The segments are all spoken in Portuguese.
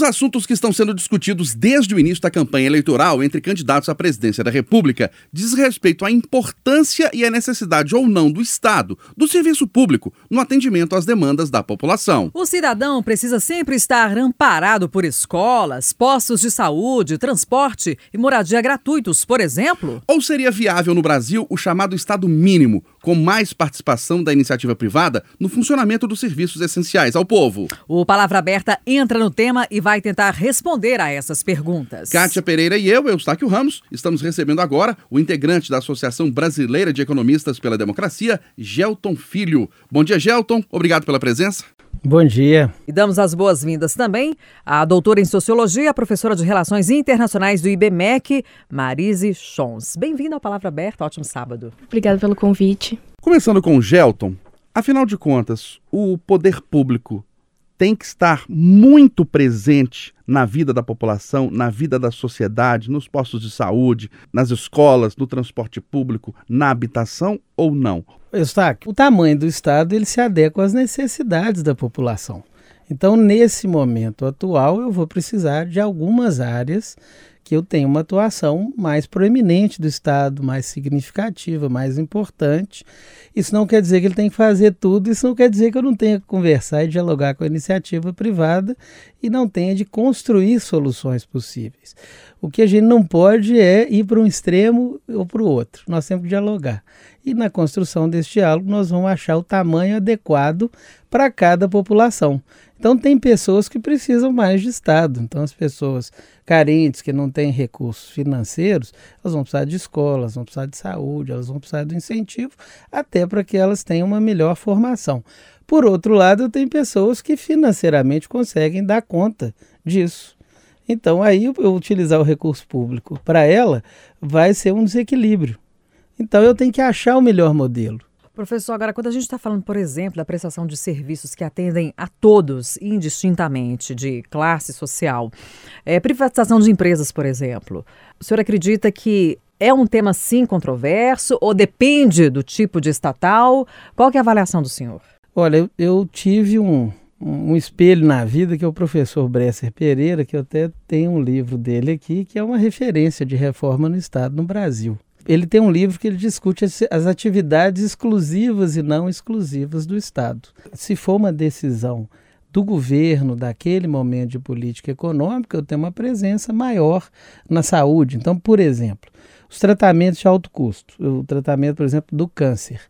dos assuntos que estão sendo discutidos desde o início da campanha eleitoral entre candidatos à presidência da República diz respeito à importância e à necessidade ou não do Estado, do serviço público, no atendimento às demandas da população. O cidadão precisa sempre estar amparado por escolas, postos de saúde, transporte e moradia gratuitos, por exemplo? Ou seria viável no Brasil o chamado Estado mínimo, com mais participação da iniciativa privada no funcionamento dos serviços essenciais ao povo? O Palavra Aberta entra no tema e vai tentar responder a essas perguntas. Kátia Pereira e eu, Eustáquio Ramos, estamos recebendo agora o integrante da Associação Brasileira de Economistas pela Democracia, Gelton Filho. Bom dia, Gelton. Obrigado pela presença. Bom dia. E damos as boas-vindas também à doutora em Sociologia, professora de Relações Internacionais do IBMEC, Marise Chons. Bem-vinda ao Palavra Aberta, ótimo sábado. Obrigada pelo convite. Começando com o Gelton, afinal de contas, o poder público tem que estar muito presente na vida da população, na vida da sociedade, nos postos de saúde, nas escolas, no transporte público, na habitação ou não? Eustáquio, o tamanho do Estado ele se adequa às necessidades da população. Então, nesse momento atual, eu vou precisar de algumas áreas que eu tenho uma atuação mais proeminente do Estado, mais significativa, mais importante. Isso não quer dizer que ele tem que fazer tudo, isso não quer dizer que eu não tenha que conversar e dialogar com a iniciativa privada e não tenha de construir soluções possíveis. O que a gente não pode é ir para um extremo ou para o outro. Nós temos que dialogar. E na construção desse diálogo, nós vamos achar o tamanho adequado para cada população. Então, tem pessoas que precisam mais de Estado. Então, as pessoas carentes, que não têm recursos financeiros, elas vão precisar de escolas, elas vão precisar de saúde, elas vão precisar do incentivo, até para que elas tenham uma melhor formação. Por outro lado, tem pessoas que financeiramente conseguem dar conta disso. Então, aí, eu utilizar o recurso público para ela vai ser um desequilíbrio. Então, eu tenho que achar o melhor modelo. Professor, agora, quando a gente está falando, por exemplo, da prestação de serviços que atendem a todos, indistintamente, de classe social, é, privatização de empresas, por exemplo, o senhor acredita que é um tema, sim, controverso ou depende do tipo de estatal? Qual é a avaliação do senhor? Olha, eu, eu tive um, um espelho na vida que é o professor Bresser Pereira, que eu até tenho um livro dele aqui, que é uma referência de reforma no Estado no Brasil ele tem um livro que ele discute as, atividades exclusivas e não exclusivas do Estado. Se for uma decisão do governo, daquele momento de política econômica, eu tenho uma presença maior na saúde. Então, por exemplo, os tratamentos de alto custo, o tratamento, por exemplo, do câncer.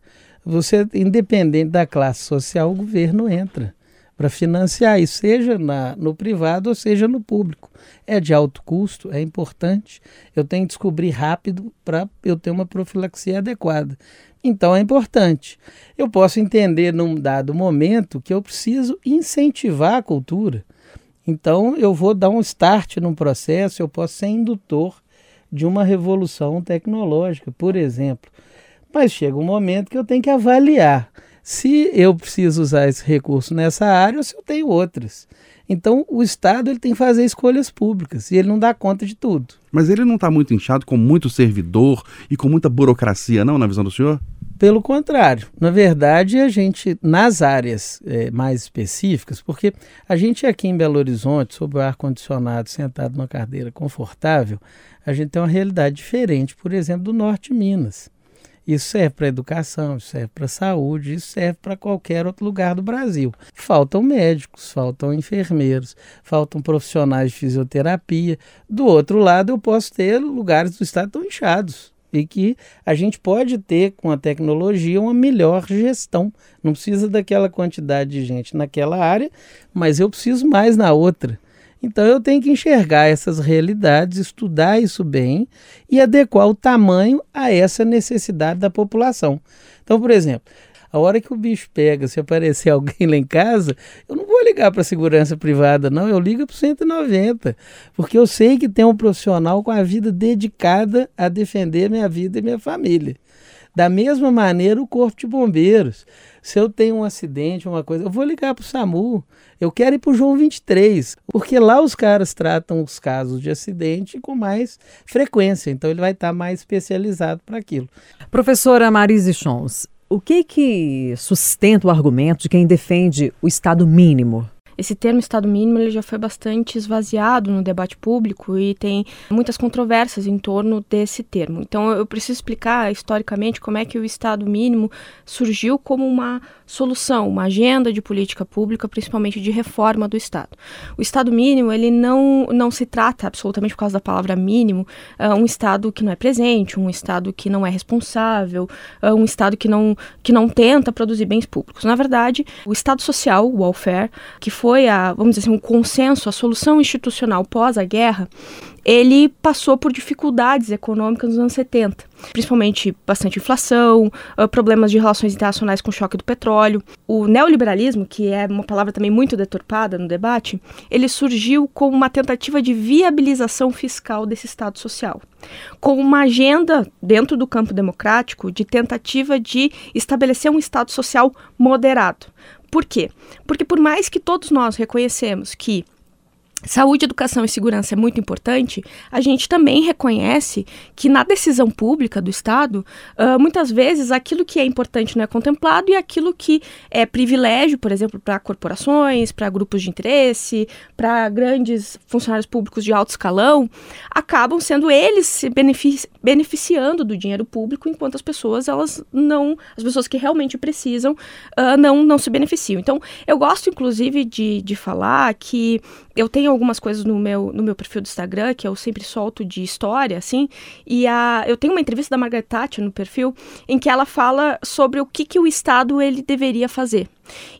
Você, independente da classe social, o governo entra para financiar isso, seja na, no privado ou seja no público. É de alto custo, é importante. Eu tenho que descobrir rápido para eu ter uma profilaxia adequada. Então é importante. Eu posso entender num dado momento que eu preciso incentivar a cultura. Então eu vou dar um start num processo, eu posso ser indutor de uma revolução tecnológica, por exemplo. Mas chega um momento que eu tenho que avaliar se eu preciso usar esse recurso nessa área ou se eu tenho outras. Então, o Estado ele tem que fazer escolhas públicas e ele não dá conta de tudo. Mas ele não está muito inchado com muito servidor e com muita burocracia, não, na visão do senhor? Pelo contrário, na verdade, a gente, nas áreas é, mais específicas, porque a gente aqui em Belo Horizonte, sob o ar-condicionado, sentado numa cadeira confortável, a gente tem uma realidade diferente, por exemplo, do norte de Minas. Isso serve para educação, isso serve para saúde, isso serve para qualquer outro lugar do Brasil. Faltam médicos, faltam enfermeiros, faltam profissionais de fisioterapia. Do outro lado, eu posso ter lugares do estado tão inchados e que a gente pode ter com a tecnologia uma melhor gestão. Não precisa daquela quantidade de gente naquela área, mas eu preciso mais na outra. Então eu tenho que enxergar essas realidades, estudar isso bem e adequar o tamanho a essa necessidade da população. Então, por exemplo, a hora que o bicho pega, se aparecer alguém lá em casa, eu não vou ligar para a segurança privada, não, eu ligo para o 190, porque eu sei que tem um profissional com a vida dedicada a defender minha vida e minha família. Da mesma maneira, o Corpo de Bombeiros. Se eu tenho um acidente, uma coisa, eu vou ligar para o SAMU. Eu quero ir para o João 23, porque lá os caras tratam os casos de acidente com mais frequência, então ele vai estar tá mais especializado para aquilo. Professora Marise Chons, o que que sustenta o argumento de quem defende o Estado mínimo? Esse termo Estado mínimo ele já foi bastante esvaziado no debate público e tem muitas controvérsias em torno desse termo. Então eu preciso explicar historicamente como é que o Estado mínimo surgiu como uma solução, uma agenda de política pública, principalmente de reforma do Estado. O Estado mínimo ele não, não se trata absolutamente por causa da palavra mínimo uh, um Estado que não é presente, um Estado que não é responsável, uh, um Estado que não, que não tenta produzir bens públicos. Na verdade, o Estado social, o welfare, que foi a, vamos dizer assim, um consenso, a solução institucional pós a guerra, ele passou por dificuldades econômicas nos anos 70, principalmente bastante inflação, problemas de relações internacionais com o choque do petróleo. O neoliberalismo, que é uma palavra também muito deturpada no debate, ele surgiu como uma tentativa de viabilização fiscal desse Estado social, com uma agenda dentro do campo democrático de tentativa de estabelecer um Estado social moderado. Por quê? Porque por mais que todos nós reconhecemos que Saúde, educação e segurança é muito importante. A gente também reconhece que na decisão pública do Estado, uh, muitas vezes aquilo que é importante não é contemplado e aquilo que é privilégio, por exemplo, para corporações, para grupos de interesse, para grandes funcionários públicos de alto escalão, acabam sendo eles se benefici beneficiando do dinheiro público, enquanto as pessoas elas não, as pessoas que realmente precisam, uh, não não se beneficiam. Então, eu gosto inclusive de, de falar que eu tenho algumas coisas no meu, no meu perfil do Instagram, que eu sempre solto de história, assim, e a, eu tenho uma entrevista da Margaret Thatcher no perfil, em que ela fala sobre o que, que o Estado ele deveria fazer.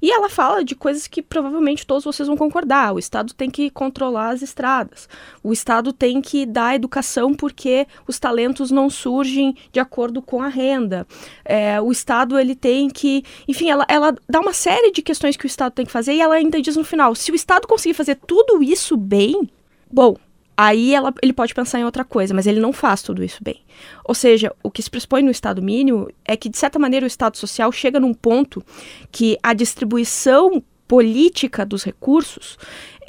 E ela fala de coisas que provavelmente todos vocês vão concordar. O Estado tem que controlar as estradas. O Estado tem que dar educação porque os talentos não surgem de acordo com a renda. É, o Estado ele tem que, enfim, ela, ela dá uma série de questões que o Estado tem que fazer e ela ainda diz no final: se o Estado conseguir fazer tudo isso bem, bom, aí ela, ele pode pensar em outra coisa, mas ele não faz tudo isso bem. Ou seja, o que se pressupõe no Estado mínimo é que, de certa maneira, o Estado social chega num ponto que a distribuição política dos recursos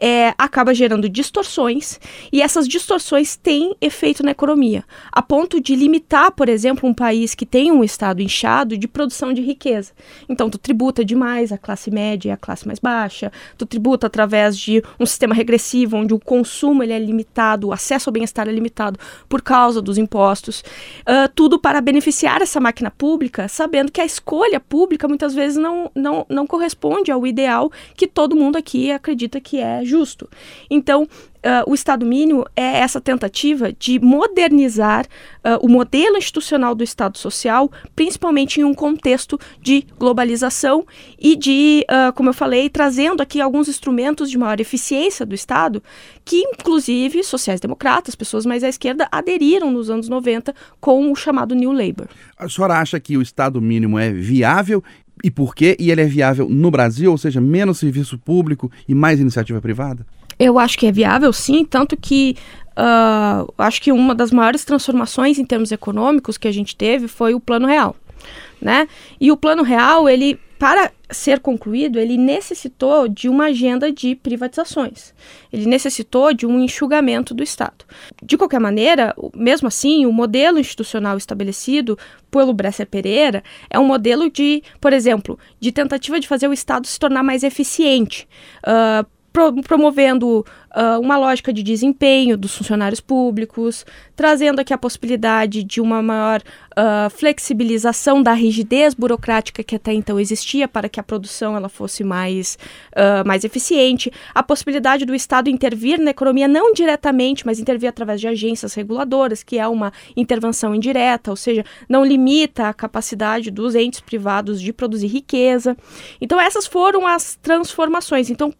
é, acaba gerando distorções e essas distorções têm efeito na economia, a ponto de limitar, por exemplo, um país que tem um estado inchado de produção de riqueza. Então, tu tributa demais a classe média e a classe mais baixa, tu tributa através de um sistema regressivo onde o consumo ele é limitado, o acesso ao bem-estar é limitado por causa dos impostos, uh, tudo para beneficiar essa máquina pública, sabendo que a escolha pública muitas vezes não, não, não corresponde ao ideal que todo mundo aqui acredita que é justo. Então, Uh, o Estado mínimo é essa tentativa de modernizar uh, o modelo institucional do Estado social, principalmente em um contexto de globalização e de, uh, como eu falei, trazendo aqui alguns instrumentos de maior eficiência do Estado, que inclusive sociais-democratas, pessoas mais à esquerda, aderiram nos anos 90 com o chamado New Labour. A senhora acha que o Estado mínimo é viável e por quê? E ele é viável no Brasil, ou seja, menos serviço público e mais iniciativa privada? Eu acho que é viável, sim, tanto que uh, acho que uma das maiores transformações em termos econômicos que a gente teve foi o Plano Real, né? E o Plano Real, ele para ser concluído, ele necessitou de uma agenda de privatizações. Ele necessitou de um enxugamento do Estado. De qualquer maneira, mesmo assim, o modelo institucional estabelecido pelo Bresser Pereira é um modelo de, por exemplo, de tentativa de fazer o Estado se tornar mais eficiente. Uh, promovendo uh, uma lógica de desempenho dos funcionários públicos, trazendo aqui a possibilidade de uma maior uh, flexibilização da rigidez burocrática que até então existia para que a produção ela fosse mais, uh, mais eficiente, a possibilidade do Estado intervir na economia não diretamente, mas intervir através de agências reguladoras, que é uma intervenção indireta, ou seja, não limita a capacidade dos entes privados de produzir riqueza. Então essas foram as transformações. Então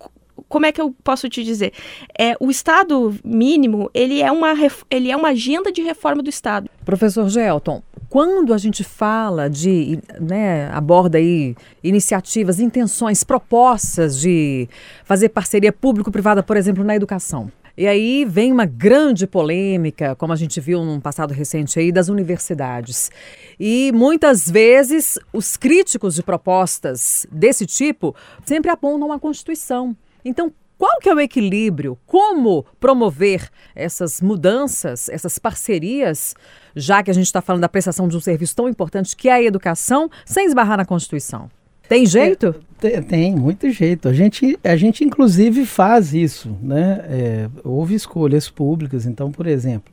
como é que eu posso te dizer? É, o Estado mínimo, ele é, uma, ele é uma agenda de reforma do Estado. Professor Gelton, quando a gente fala de, né, aborda aí iniciativas, intenções, propostas de fazer parceria público-privada, por exemplo, na educação, e aí vem uma grande polêmica, como a gente viu num passado recente aí, das universidades. E muitas vezes os críticos de propostas desse tipo sempre apontam a Constituição. Então, qual que é o equilíbrio? Como promover essas mudanças, essas parcerias, já que a gente está falando da prestação de um serviço tão importante que é a educação, sem esbarrar na Constituição? Tem jeito? É, tem, tem, muito jeito. A gente, a gente inclusive faz isso, né? É, houve escolhas públicas. Então, por exemplo,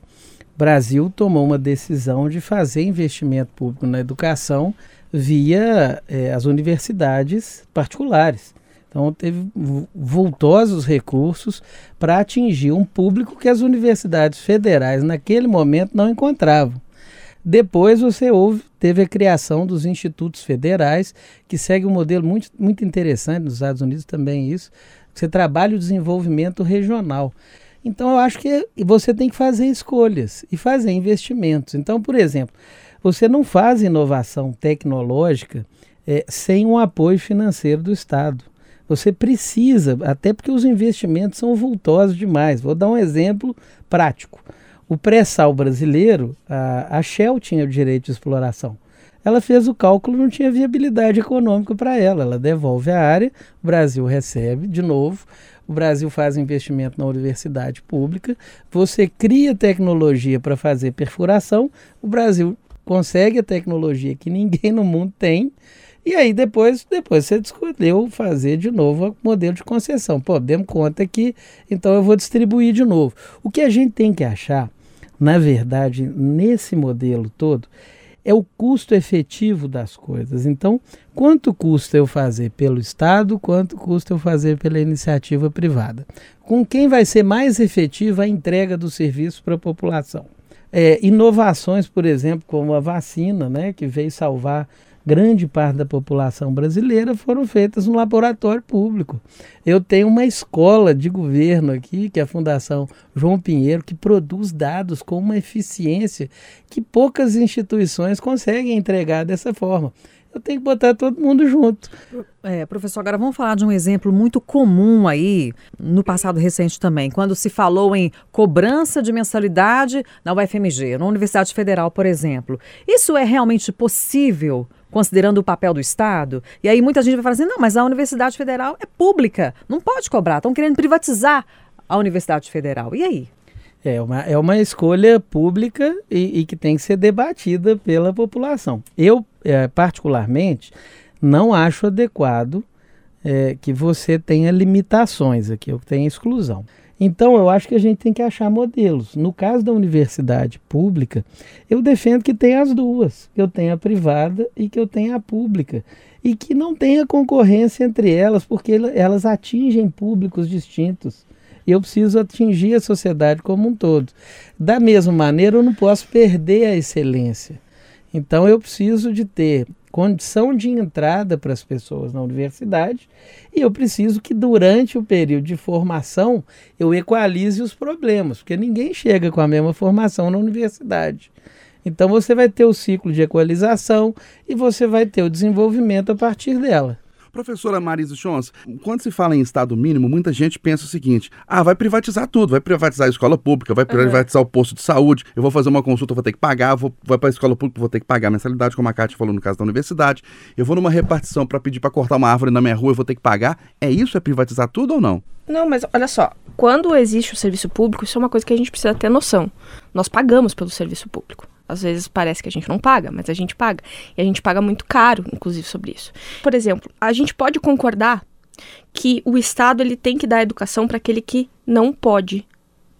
Brasil tomou uma decisão de fazer investimento público na educação via é, as universidades particulares. Então, teve vultosos recursos para atingir um público que as universidades federais, naquele momento, não encontravam. Depois você teve a criação dos institutos federais, que segue um modelo muito, muito interessante, nos Estados Unidos também isso, você trabalha o desenvolvimento regional. Então eu acho que você tem que fazer escolhas e fazer investimentos. Então, por exemplo, você não faz inovação tecnológica é, sem um apoio financeiro do Estado. Você precisa, até porque os investimentos são vultosos demais. Vou dar um exemplo prático. O pré-sal brasileiro, a, a Shell tinha o direito de exploração. Ela fez o cálculo, não tinha viabilidade econômica para ela. Ela devolve a área, o Brasil recebe de novo, o Brasil faz investimento na universidade pública, você cria tecnologia para fazer perfuração, o Brasil consegue a tecnologia que ninguém no mundo tem, e aí depois, depois você escolheu fazer de novo o modelo de concessão. Pô, demos conta que então eu vou distribuir de novo. O que a gente tem que achar, na verdade, nesse modelo todo, é o custo efetivo das coisas. Então, quanto custa eu fazer pelo Estado, quanto custa eu fazer pela iniciativa privada? Com quem vai ser mais efetiva a entrega do serviço para a população? É, inovações, por exemplo, como a vacina, né, que veio salvar grande parte da população brasileira foram feitas no laboratório público. Eu tenho uma escola de governo aqui, que é a Fundação João Pinheiro, que produz dados com uma eficiência que poucas instituições conseguem entregar dessa forma eu tenho que botar todo mundo junto. É, professor, agora vamos falar de um exemplo muito comum aí, no passado recente também, quando se falou em cobrança de mensalidade na UFMG, na Universidade Federal, por exemplo. Isso é realmente possível? Considerando o papel do Estado. E aí muita gente vai falar assim: não, mas a Universidade Federal é pública, não pode cobrar, estão querendo privatizar a Universidade Federal. E aí? É uma, é uma escolha pública e, e que tem que ser debatida pela população. Eu, é, particularmente, não acho adequado é, que você tenha limitações aqui, eu tenho exclusão. Então, eu acho que a gente tem que achar modelos. No caso da universidade pública, eu defendo que tenha as duas, que eu tenha a privada e que eu tenha a pública. E que não tenha concorrência entre elas, porque elas atingem públicos distintos. E eu preciso atingir a sociedade como um todo. Da mesma maneira, eu não posso perder a excelência. Então, eu preciso de ter condição de entrada para as pessoas na universidade e eu preciso que durante o período de formação eu equalize os problemas, porque ninguém chega com a mesma formação na universidade. Então você vai ter o ciclo de equalização e você vai ter o desenvolvimento a partir dela. Professora Marisa Chons, quando se fala em Estado mínimo, muita gente pensa o seguinte: ah, vai privatizar tudo, vai privatizar a escola pública, vai privatizar uhum. o posto de saúde, eu vou fazer uma consulta, vou ter que pagar, vou, vou para a escola pública, vou ter que pagar a mensalidade, como a Cátia falou no caso da universidade, eu vou numa repartição para pedir para cortar uma árvore na minha rua, eu vou ter que pagar. É isso? É privatizar tudo ou não? Não, mas olha só, quando existe o serviço público, isso é uma coisa que a gente precisa ter noção. Nós pagamos pelo serviço público. Às vezes parece que a gente não paga, mas a gente paga. E a gente paga muito caro, inclusive, sobre isso. Por exemplo, a gente pode concordar que o Estado ele tem que dar educação para aquele que não pode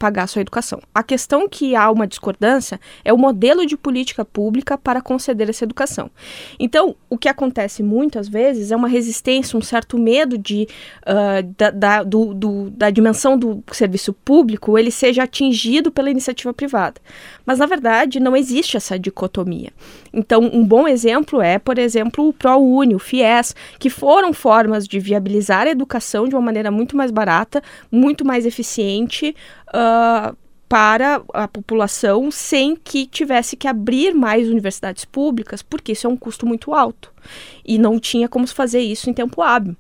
pagar sua educação. A questão que há uma discordância é o modelo de política pública para conceder essa educação. Então, o que acontece muitas vezes é uma resistência, um certo medo de uh, da, da, do, do, da dimensão do serviço público ele seja atingido pela iniciativa privada. Mas, na verdade, não existe essa dicotomia. Então, um bom exemplo é, por exemplo, o ProUni, o FIES, que foram formas de viabilizar a educação de uma maneira muito mais barata, muito mais eficiente, uh, para a população sem que tivesse que abrir mais universidades públicas, porque isso é um custo muito alto. E não tinha como fazer isso em tempo hábil.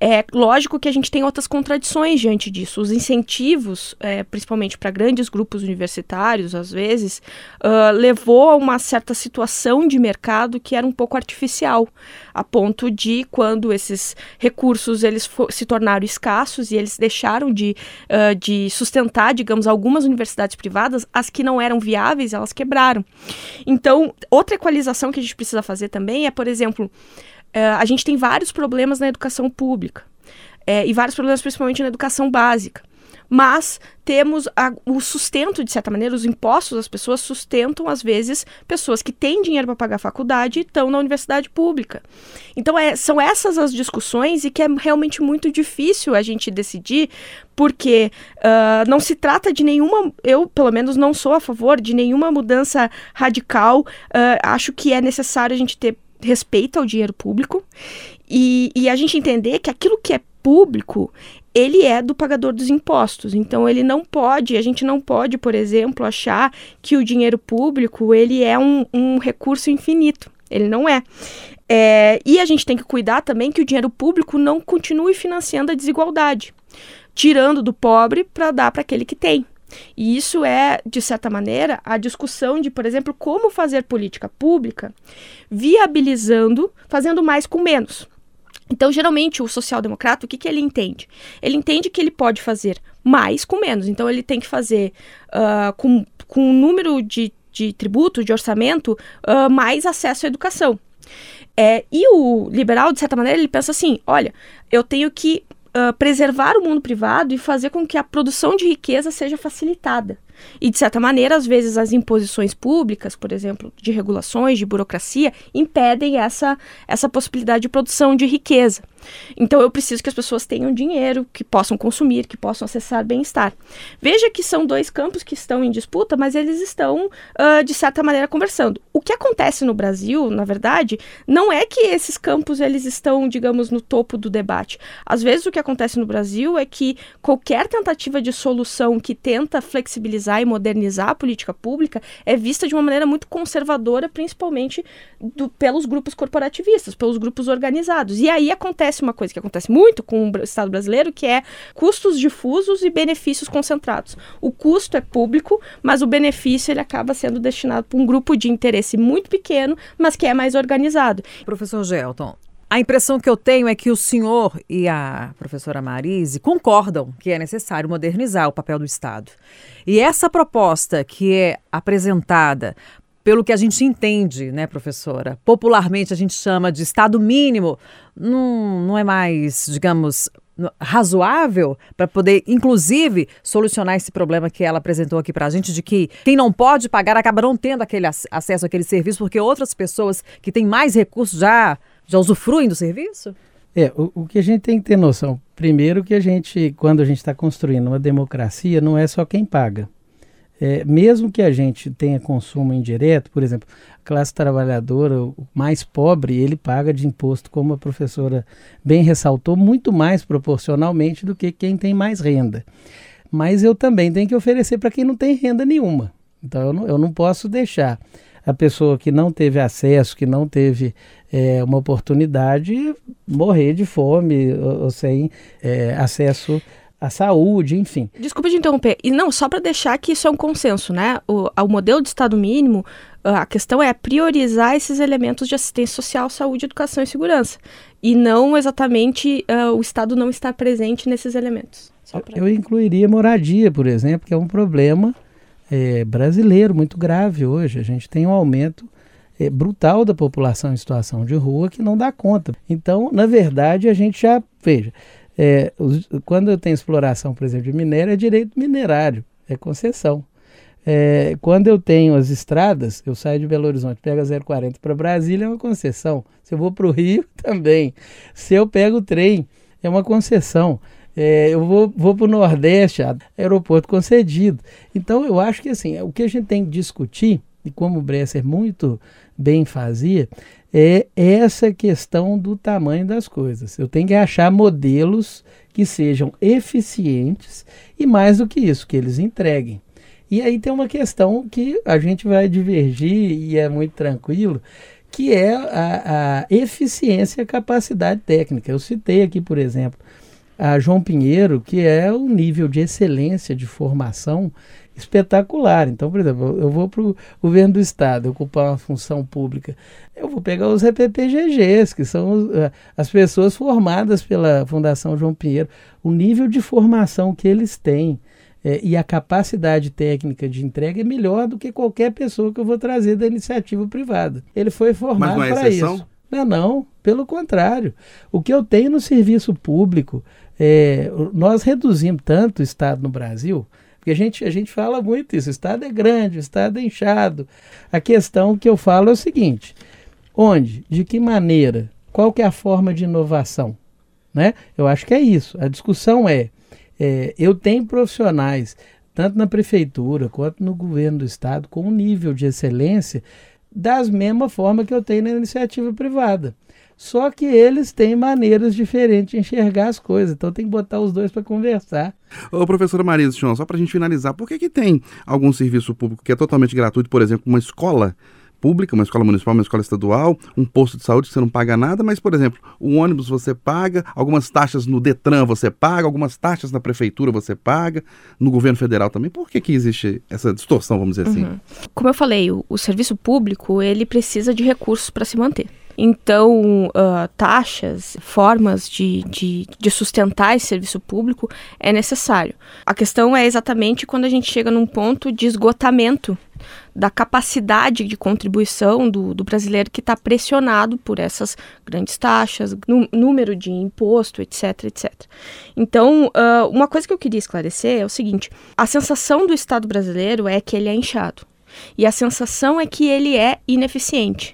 É lógico que a gente tem outras contradições diante disso. Os incentivos, é, principalmente para grandes grupos universitários, às vezes, uh, levou a uma certa situação de mercado que era um pouco artificial, a ponto de quando esses recursos eles se tornaram escassos e eles deixaram de, uh, de sustentar, digamos, algumas universidades privadas, as que não eram viáveis elas quebraram. Então, outra equalização que a gente precisa fazer também é, por exemplo, é, a gente tem vários problemas na educação pública é, e vários problemas principalmente na educação básica mas temos a, o sustento, de certa maneira, os impostos das pessoas sustentam, às vezes, pessoas que têm dinheiro para pagar a faculdade e estão na universidade pública. Então, é, são essas as discussões e que é realmente muito difícil a gente decidir, porque uh, não se trata de nenhuma. Eu, pelo menos, não sou a favor de nenhuma mudança radical. Uh, acho que é necessário a gente ter respeito ao dinheiro público e, e a gente entender que aquilo que é público ele é do pagador dos impostos. Então ele não pode, a gente não pode, por exemplo, achar que o dinheiro público ele é um, um recurso infinito. Ele não é. é. E a gente tem que cuidar também que o dinheiro público não continue financiando a desigualdade, tirando do pobre para dar para aquele que tem. E isso é, de certa maneira, a discussão de, por exemplo, como fazer política pública viabilizando, fazendo mais com menos. Então, geralmente, o social-democrata, o que, que ele entende? Ele entende que ele pode fazer mais com menos. Então, ele tem que fazer uh, com, com um número de, de tributo, de orçamento, uh, mais acesso à educação. É, e o liberal, de certa maneira, ele pensa assim: olha, eu tenho que uh, preservar o mundo privado e fazer com que a produção de riqueza seja facilitada. E, de certa maneira, às vezes as imposições públicas, por exemplo, de regulações, de burocracia, impedem essa, essa possibilidade de produção de riqueza. Então, eu preciso que as pessoas tenham dinheiro, que possam consumir, que possam acessar bem-estar. Veja que são dois campos que estão em disputa, mas eles estão, uh, de certa maneira, conversando. O que acontece no Brasil, na verdade, não é que esses campos eles estão, digamos, no topo do debate. Às vezes, o que acontece no Brasil é que qualquer tentativa de solução que tenta flexibilizar atualizar e modernizar a política pública é vista de uma maneira muito conservadora, principalmente do, pelos grupos corporativistas, pelos grupos organizados. E aí acontece uma coisa que acontece muito com o Estado brasileiro, que é custos difusos e benefícios concentrados. O custo é público, mas o benefício ele acaba sendo destinado para um grupo de interesse muito pequeno, mas que é mais organizado. Professor Gelton, a impressão que eu tenho é que o senhor e a professora Marise concordam que é necessário modernizar o papel do Estado. E essa proposta que é apresentada pelo que a gente entende, né, professora? Popularmente a gente chama de Estado mínimo, não, não é mais, digamos, razoável para poder, inclusive, solucionar esse problema que ela apresentou aqui para a gente, de que quem não pode pagar acaba não tendo aquele acesso àquele serviço, porque outras pessoas que têm mais recursos já já usufruem do serviço? É, o, o, que a gente tem que ter noção, primeiro que a gente, quando a gente está construindo uma democracia, não é só quem paga. É, mesmo que a gente tenha consumo indireto, por exemplo, a classe trabalhadora, o mais pobre, ele paga de imposto, como a professora bem ressaltou, muito mais proporcionalmente do que quem tem mais renda. Mas eu também tenho que oferecer para quem não tem renda nenhuma. Então eu não, eu não posso deixar a pessoa que não teve acesso, que não teve é, uma oportunidade, morrer de fome ou, ou sem é, acesso à saúde, enfim. Desculpa de interromper. E não, só para deixar que isso é um consenso, né? O, o modelo de Estado mínimo, a questão é priorizar esses elementos de assistência social, saúde, educação e segurança. E não exatamente uh, o Estado não estar presente nesses elementos. Pra... Eu incluiria moradia, por exemplo, que é um problema é, brasileiro muito grave hoje. A gente tem um aumento é, brutal da população em situação de rua que não dá conta. Então, na verdade, a gente já veja. É, os, quando eu tenho exploração, por exemplo, de minério, é direito minerário, é concessão. É, quando eu tenho as estradas, eu saio de Belo Horizonte, pego a 040 para Brasília, é uma concessão. Se eu vou para o Rio, também. Se eu pego o trem, é uma concessão. É, eu vou, vou para o Nordeste, aeroporto concedido. Então, eu acho que assim, o que a gente tem que discutir, e como o Bresser muito bem fazia, é essa questão do tamanho das coisas. Eu tenho que achar modelos que sejam eficientes e, mais do que isso, que eles entreguem. E aí tem uma questão que a gente vai divergir e é muito tranquilo, que é a, a eficiência e a capacidade técnica. Eu citei aqui, por exemplo, a João Pinheiro, que é o nível de excelência de formação espetacular. Então, por exemplo, eu vou para o governo do estado ocupar uma função pública, eu vou pegar os EPPGGs, que são os, eh, as pessoas formadas pela Fundação João Pinheiro, o nível de formação que eles têm. É, e a capacidade técnica de entrega é melhor do que qualquer pessoa que eu vou trazer da iniciativa privada. Ele foi formado para isso. Não, não, pelo contrário. O que eu tenho no serviço público, é, nós reduzimos tanto o Estado no Brasil, porque a gente, a gente fala muito isso, o Estado é grande, o Estado é inchado. A questão que eu falo é o seguinte, onde, de que maneira, qual que é a forma de inovação? Né? Eu acho que é isso. A discussão é, é eu tenho profissionais, tanto na prefeitura quanto no governo do Estado, com um nível de excelência das mesma forma que eu tenho na iniciativa privada. Só que eles têm maneiras diferentes de enxergar as coisas, então tem que botar os dois para conversar. Ô, professora Marisa Chon, só para a gente finalizar, por que, que tem algum serviço público que é totalmente gratuito, por exemplo, uma escola pública, uma escola municipal, uma escola estadual, um posto de saúde que você não paga nada, mas, por exemplo, o ônibus você paga, algumas taxas no Detran você paga, algumas taxas na prefeitura você paga, no governo federal também. Por que, que existe essa distorção, vamos dizer assim? Uhum. Como eu falei, o, o serviço público, ele precisa de recursos para se manter. Então, uh, taxas, formas de, de, de, sustentar esse serviço público é necessário. A questão é exatamente quando a gente chega num ponto de esgotamento da capacidade de contribuição do, do brasileiro que está pressionado por essas grandes taxas, número de imposto, etc, etc. Então, uh, uma coisa que eu queria esclarecer é o seguinte: a sensação do Estado brasileiro é que ele é inchado. E a sensação é que ele é ineficiente.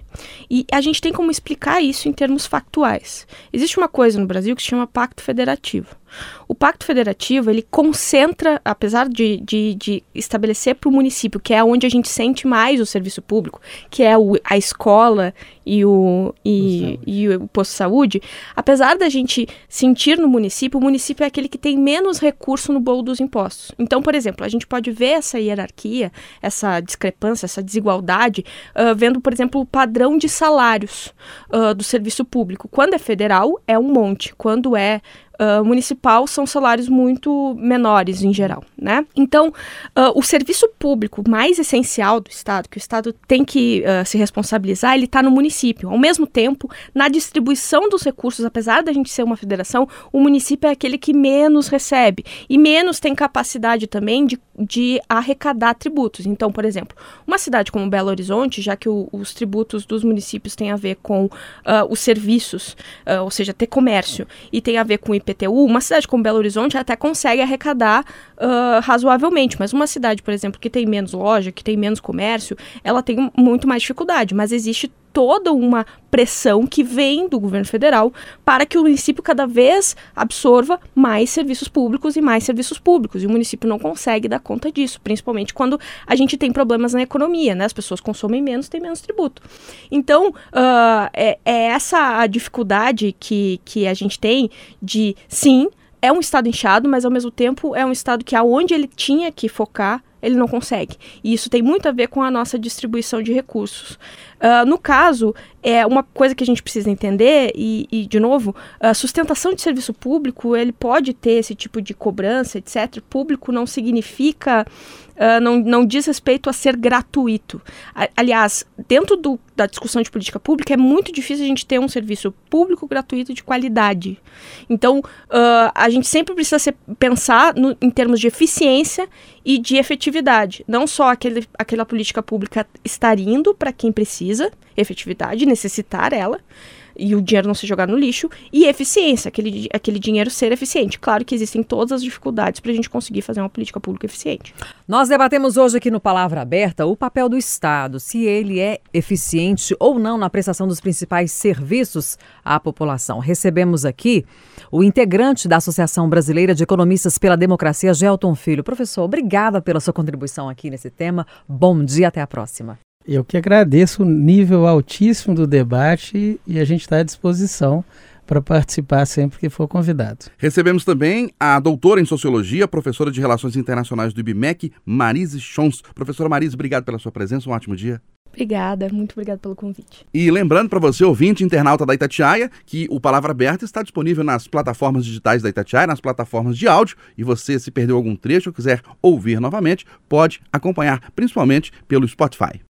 E a gente tem como explicar isso em termos factuais. Existe uma coisa no Brasil que se chama Pacto Federativo. O Pacto Federativo, ele concentra, apesar de, de, de estabelecer para o município, que é onde a gente sente mais o serviço público, que é o, a escola e o, e, e o posto de saúde, apesar da gente sentir no município, o município é aquele que tem menos recurso no bolo dos impostos. Então, por exemplo, a gente pode ver essa hierarquia, essa discrepância, essa desigualdade, uh, vendo, por exemplo, o padrão padrão de salários uh, do serviço público. Quando é federal, é um monte. Quando é uh, municipal são salários muito menores em geral, né? Então, uh, o serviço público mais essencial do Estado, que o Estado tem que uh, se responsabilizar, ele está no município. Ao mesmo tempo, na distribuição dos recursos, apesar da gente ser uma federação, o município é aquele que menos recebe e menos tem capacidade também de, de arrecadar tributos. Então, por exemplo, uma cidade como Belo Horizonte, já que o, os tributos dos municípios têm a ver com os serviços, ou seja, ter comércio, e tem a ver com IP IPTU, uma cidade como Belo Horizonte até consegue arrecadar uh, razoavelmente, mas uma cidade, por exemplo, que tem menos loja, que tem menos comércio, ela tem muito mais dificuldade, mas existe toda uma pressão que vem do governo federal para que o município cada vez absorva mais serviços públicos e mais serviços públicos. E o município não consegue dar conta disso, principalmente quando a gente tem problemas na economia, né? As pessoas consomem menos, tem menos tributo. Então, uh, é, é essa a dificuldade que, que a gente tem de, sim, é um estado inchado, mas ao mesmo tempo é um estado que aonde ele tinha que focar, ele não consegue. E isso tem muito a ver com a nossa distribuição de recursos. Uh, no caso, é uma coisa que a gente precisa entender, e, e, de novo, a sustentação de serviço público, ele pode ter esse tipo de cobrança, etc. Público não significa Uh, não, não diz respeito a ser gratuito. aliás, dentro do, da discussão de política pública, é muito difícil a gente ter um serviço público gratuito de qualidade. Então, uh, a gente sempre precisa ser, pensar no, em termos de eficiência e de efetividade. Não só aquele, aquela política pública estar indo para quem precisa, efetividade, necessitar ela, e o dinheiro não se jogar no lixo, e eficiência, aquele, aquele dinheiro ser eficiente. Claro que existem todas as dificuldades para a gente conseguir fazer uma política pública eficiente. Nós debatemos hoje aqui no Palavra Aberta o papel do Estado, se ele é eficiente ou não na prestação dos principais serviços à população. Recebemos aqui o integrante da Associação Brasileira de Economistas pela Democracia, Gelton Filho. Professor, obrigada pela sua contribuição aqui nesse tema. Bom dia, até a próxima. Eu que agradeço o nível altíssimo do debate e a gente está à disposição para participar sempre que for convidado. Recebemos também a doutora em Sociologia, professora de Relações Internacionais do IBMEC, Marise Chons. Professora Marise, obrigado pela sua presença, um ótimo dia. Obrigada, muito obrigada pelo convite. E lembrando para você, ouvinte internauta da Itatiaia, que o Palavra Aberta está disponível nas plataformas digitais da Itatiaia, nas plataformas de áudio, e você, se perdeu algum trecho ou quiser ouvir novamente, pode acompanhar, principalmente pelo Spotify.